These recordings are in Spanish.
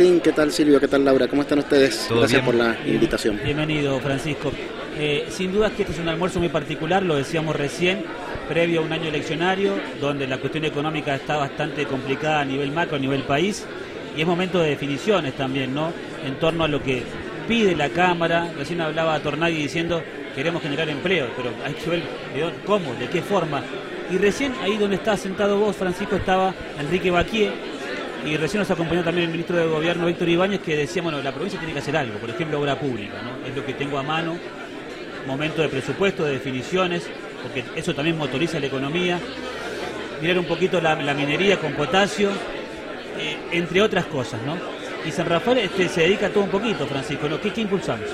¿qué tal Silvio? ¿Qué tal Laura? ¿Cómo están ustedes? ¿Todo Gracias bien? por la invitación. Bienvenido, Francisco. Eh, sin duda que este es un almuerzo muy particular, lo decíamos recién, previo a un año eleccionario, donde la cuestión económica está bastante complicada a nivel macro, a nivel país, y es momento de definiciones también, ¿no? En torno a lo que pide la Cámara. Recién hablaba Tornaghi diciendo queremos generar empleo, pero hay que ver de cómo, de qué forma. Y recién ahí donde está sentado vos, Francisco, estaba Enrique Baquier, y recién nos acompañó también el ministro de Gobierno, Víctor Ibáñez, que decía, bueno, la provincia tiene que hacer algo, por ejemplo, obra pública, ¿no? Es lo que tengo a mano, momento de presupuesto, de definiciones, porque eso también motoriza la economía. Mirar un poquito la, minería con potasio, eh, entre otras cosas, ¿no? Y San Rafael este, se dedica a todo un poquito, Francisco, ¿no? ¿Qué, qué impulsamos?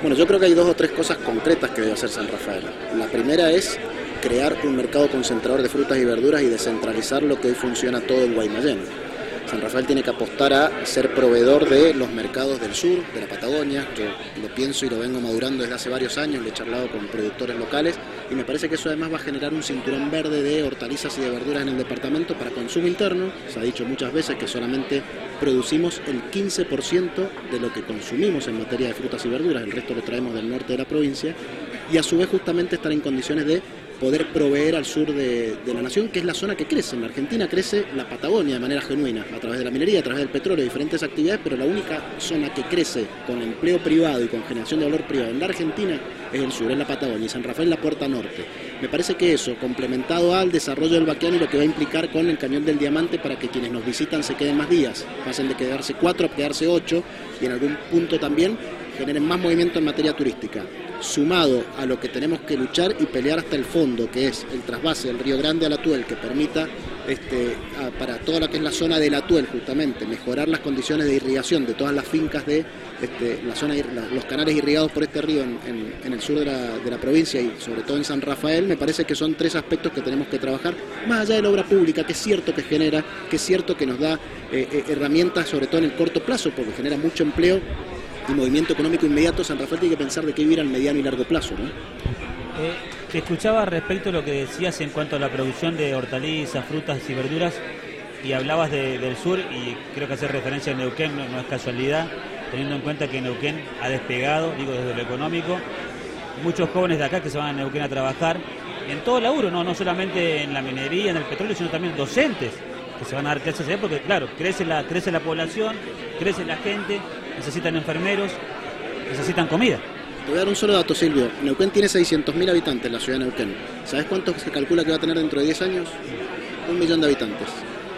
Bueno, yo creo que hay dos o tres cosas concretas que debe hacer San Rafael. La primera es crear un mercado concentrador de frutas y verduras y descentralizar lo que hoy funciona todo en Guaymallén. San Rafael tiene que apostar a ser proveedor de los mercados del sur, de la Patagonia, que lo pienso y lo vengo madurando desde hace varios años, lo he charlado con productores locales y me parece que eso además va a generar un cinturón verde de hortalizas y de verduras en el departamento para consumo interno. Se ha dicho muchas veces que solamente producimos el 15% de lo que consumimos en materia de frutas y verduras, el resto lo traemos del norte de la provincia y a su vez justamente estar en condiciones de poder proveer al sur de, la nación, que es la zona que crece. En la Argentina crece la Patagonia de manera genuina, a través de la minería, a través del petróleo, diferentes actividades, pero la única zona que crece con empleo privado y con generación de valor privado en la Argentina es el sur, es la Patagonia, y San Rafael la puerta norte. Me parece que eso, complementado al desarrollo del Baquiano y lo que va a implicar con el Cañón del Diamante para que quienes nos visitan se queden más días, pasen de quedarse cuatro a quedarse ocho y en algún punto también generen más movimiento en materia turística sumado a lo que tenemos que luchar y pelear hasta el fondo, que es el trasvase del Río Grande al Atuel, que permita este, a- para toda lo que es la zona del Atuel, justamente, mejorar las condiciones de irrigación de todas las fincas de este, la zona, la- los canales irrigados por este río en el sur de la, de la provincia y sobre todo en San Rafael, me parece que son tres aspectos que tenemos que trabajar, más allá de la obra pública, que es cierto que genera, que es cierto que nos da eh, eh, herramientas, sobre todo en el corto plazo, porque genera mucho empleo y movimiento económico inmediato, San Rafael tiene que pensar de qué vivir al mediano y largo plazo. ¿no? Eh, te escuchaba respecto a lo que decías en cuanto a la producción de hortalizas, frutas y verduras y hablabas de- del sur y creo que hacer referencia a Neuquén no, es casualidad, teniendo en cuenta que Neuquén ha despegado, digo desde lo económico, muchos jóvenes de acá que se van a Neuquén a trabajar en todo laburo, no, no solamente en la minería, en el petróleo, sino también docentes que se van a dar clases allá porque claro, crece la, crece la población, crece la gente, necesitan enfermeros, necesitan comida. Te voy a dar un solo dato, Silvio. Neuquén tiene 600.000 habitantes, la ciudad de Neuquén. ¿Sabes cuánto se calcula que va a tener dentro de 10 años? Un millón de habitantes.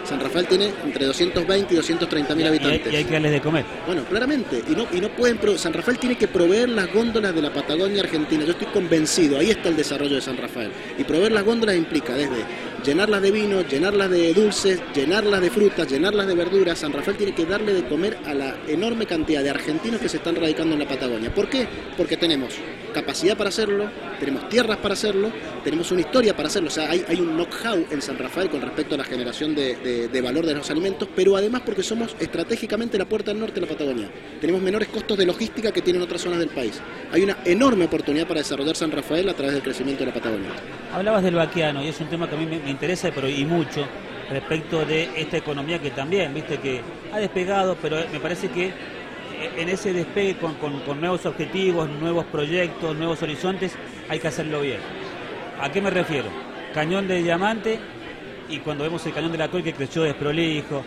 San Rafael tiene entre 220 y 230.000 Y hay, habitantes. y hay que darles de comer. Bueno, claramente, y no, y no pueden, San Rafael tiene que proveer las góndolas de la Patagonia Argentina, yo estoy convencido, ahí está el desarrollo de San Rafael. Y proveer las góndolas implica desde llenarlas de vino, llenarlas de dulces, llenarlas de frutas, llenarlas de verduras, San Rafael tiene que darle de comer a la enorme cantidad de argentinos que se están radicando en la Patagonia. ¿Por qué? Porque tenemos capacidad para hacerlo, tenemos tierras para hacerlo, tenemos una historia para hacerlo, o sea, hay, un know-how en San Rafael con respecto a la generación de, valor de los alimentos, pero además porque somos estratégicamente la puerta del norte de la Patagonia. Tenemos menores costos de logística que tienen otras zonas del país. Hay una enorme oportunidad para desarrollar San Rafael a través del crecimiento de la Patagonia. Hablabas del vaqueano y es un tema que a mí me, me interesa pero y mucho respecto de esta economía que también, viste, que ha despegado, pero me parece que en ese despegue con, con- con nuevos objetivos, nuevos proyectos, nuevos horizontes, hay que hacerlo bien. ¿A qué me refiero? Cañón de diamante y cuando vemos el cañón de la Col que creció desprolijo,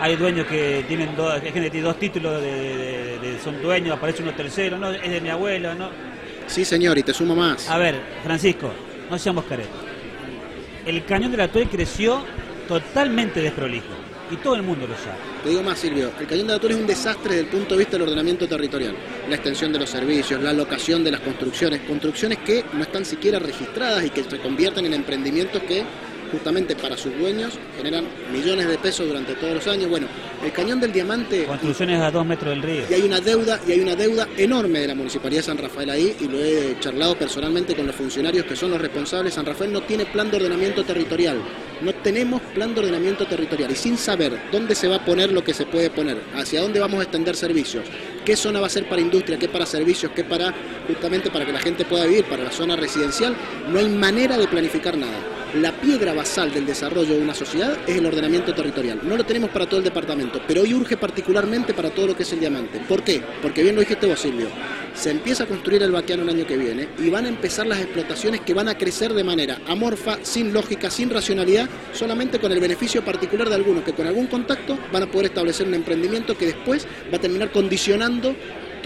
hay dueños que tienen dos, hay gente que tiene dos títulos de, de- de- son dueños, aparece uno tercero, no, es de mi abuelo, no, Sí, señor, y te sumo más. a ver, Francisco, no seamos caretos. El cañón de la Tuel creció totalmente desprolijo y todo el mundo lo sabe. Te digo más, Silvio, el Cañón de la Torre es un desastre desde el punto de vista del ordenamiento territorial. La extensión de los servicios, la locación de las construcciones, construcciones que no están siquiera registradas y que se convierten en emprendimientos que justamente para sus dueños generan millones de pesos durante todos los años. Bueno, el Cañón del Diamante Construcciones a dos metros del río. y hay una deuda y hay una deuda enorme de la municipalidad de San Rafael ahí y lo he charlado personalmente con los funcionarios que son los responsables San Rafael no tiene plan de ordenamiento territorial no tenemos plan de ordenamiento territorial y sin saber dónde se va a poner lo que se puede poner hacia dónde vamos a extender servicios qué zona va a ser para industria qué para servicios qué para justamente para que la gente pueda vivir para la zona residencial no hay manera de planificar nada la piedra basal del desarrollo de una sociedad es el ordenamiento territorial. No lo tenemos para todo el departamento, pero hoy urge particularmente para todo lo que es el diamante. ¿Por qué? Porque bien lo dijiste vos, Silvio. Se empieza a construir el vaqueano el año que viene y van a empezar las explotaciones que van a crecer de manera amorfa, sin lógica, sin racionalidad, solamente con el beneficio particular de algunos que con algún contacto van a poder establecer un emprendimiento que después va a terminar condicionando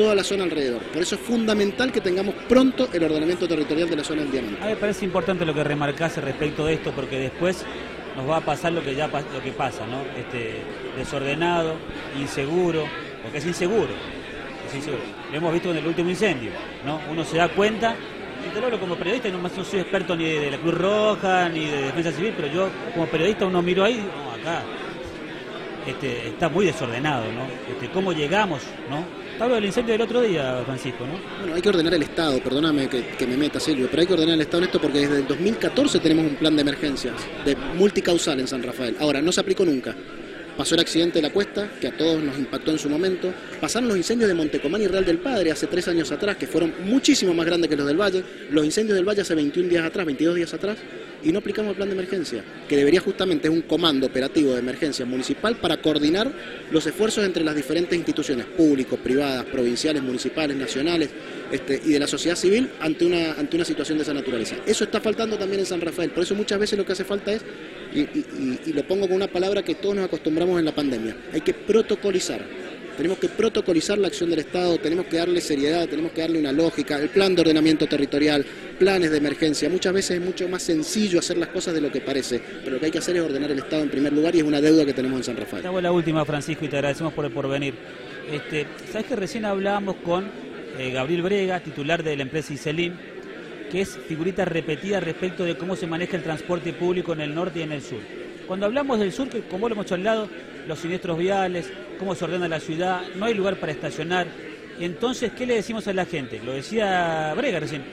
toda la zona alrededor. Por eso es fundamental que tengamos pronto el ordenamiento territorial de la zona del diamante. A mí me parece importante lo que remarcase respecto de esto, porque después nos va a pasar lo que ya lo que pasa, ¿no? Este, desordenado, inseguro, porque es inseguro, es inseguro. Lo hemos visto en el último incendio, ¿no? Uno se da cuenta, y te lo como periodista, no, no soy experto ni de la Cruz Roja, ni de Defensa Civil, pero yo como periodista uno miro ahí, no, acá este, está muy desordenado, ¿no? Este, ¿Cómo llegamos, no? Hablo del incendio del otro día, Francisco, ¿no? Bueno, hay que ordenar el Estado, perdóname que, me meta, Silvio, pero hay que ordenar el Estado en esto porque desde el 2014 tenemos un plan de emergencias, de multicausal en San Rafael. Ahora, no se aplicó nunca. Pasó el accidente de la cuesta, que a todos nos impactó en su momento. Pasaron los incendios de Montecomán y Real del Padre hace tres años atrás, que fueron muchísimo más grandes que los del Valle. Los incendios del Valle hace 21 días atrás, 22 días atrás y no aplicamos el plan de emergencia, que debería justamente ser un comando operativo de emergencia municipal para coordinar los esfuerzos entre las diferentes instituciones, públicos, privadas, provinciales, municipales, nacionales este, y de la sociedad civil ante una, ante una situación de esa naturaleza. Eso está faltando también en San Rafael, por eso muchas veces lo que hace falta es, y lo pongo con una palabra que todos nos acostumbramos en la pandemia, hay que protocolizar tenemos que protocolizar la acción del Estado, tenemos que darle seriedad, tenemos que darle una lógica, el plan de ordenamiento territorial, planes de emergencia. Muchas veces es mucho más sencillo hacer las cosas de lo que parece, pero lo que hay que hacer es ordenar el Estado en primer lugar y es una deuda que tenemos en San Rafael. Esta la última, Francisco, y te agradecemos por el porvenir. Este, Sabes que recién hablábamos con eh, Gabriel Brega, titular de la empresa Iselin, que es figurita repetida respecto de cómo se maneja el transporte público en el norte y en el sur. Cuando hablamos del sur, que como lo hemos hablado, los siniestros viales, cómo se ordena la ciudad, no hay lugar para estacionar. Entonces, ¿qué le decimos a la gente? Lo decía Brega recién.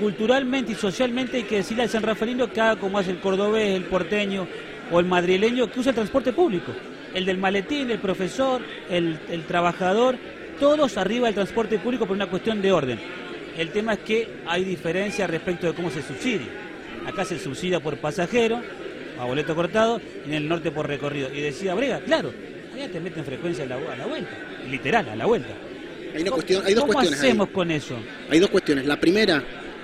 Culturalmente y socialmente hay que decirle al San Rafaelino que como hace el cordobés, el porteño o el madrileño que usa el transporte público. El del maletín, el profesor, el, trabajador, todos arriba del transporte público por una cuestión de orden. El tema es que hay diferencia respecto de cómo se subsidia. Acá se subsidia por pasajero, a boleto cortado, y en el norte por recorrido. Y decía Brega, claro, allá te meten frecuencia a la, a la vuelta, literal, a la vuelta. Hay, una cuestión, hay dos ¿Cómo cuestiones. hacemos con eso? Hay dos cuestiones. La primera,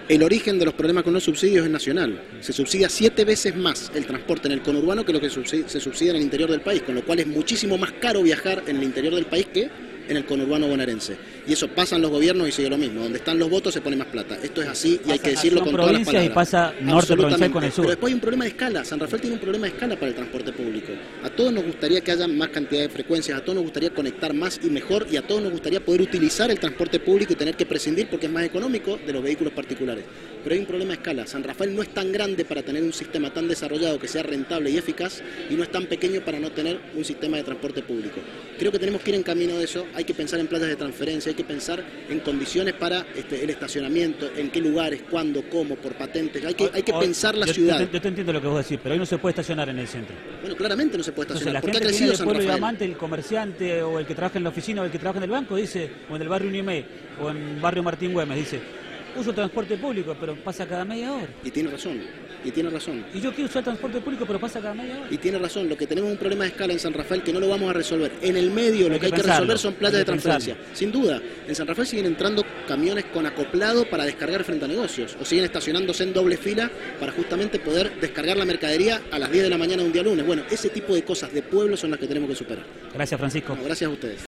el origen de los problemas con los subsidios es nacional. Se subsidia siete veces más el transporte en el conurbano que lo que se subsidia en el interior del país, con lo cual es muchísimo más caro viajar en el interior del país que en el conurbano bonaerense. Y eso pasa en los gobiernos y sigue lo mismo. Donde están los votos se pone más plata. Esto es así y hay que decirlo con todas las palabras. y pasa norte provincial con el sur. Pero después hay un problema de escala. San Rafael tiene un problema de escala para el transporte público. A todos nos gustaría que haya más cantidad de frecuencias, a todos nos gustaría conectar más y mejor y a todos nos gustaría poder utilizar el transporte público y tener que prescindir porque es más económico de los vehículos particulares. Pero hay un problema de escala. San Rafael no es tan grande para tener un sistema tan desarrollado que sea rentable y eficaz y no es tan pequeño para no tener un sistema de transporte público. Creo que tenemos que ir en camino de eso. Hay que pensar en playas de transferencia, hay que pensar en condiciones para este, el estacionamiento, en qué lugares, cuándo, cómo, por patentes. Hay que, hay que pensar la ciudad. Yo te, entiendo lo que vos decís, pero hoy no se puede estacionar en el centro. Bueno, claramente no se puede estacionar. Entonces, la gente que pueblo Diamante, el comerciante o el que trabaja en la oficina o el que trabaja en el banco dice, o en el barrio Unimé o en el barrio Martín Güemes, dice, uso transporte público, pero pasa cada media hora. Y tiene razón, y tiene razón. Y yo quiero usar transporte público, pero pasa cada media hora. Y tiene razón, lo que tenemos es un problema de escala en San Rafael que no lo vamos a resolver. En el medio lo que, hay que, resolver son playas de transferencia. Sin duda, en San Rafael siguen entrando camiones con acoplado para descargar frente a negocios, o siguen estacionándose en doble fila para justamente poder descargar la mercadería a las 10 de la mañana de un día lunes. Bueno, ese tipo de cosas de pueblo son las que tenemos que superar. Gracias, Francisco. gracias a ustedes.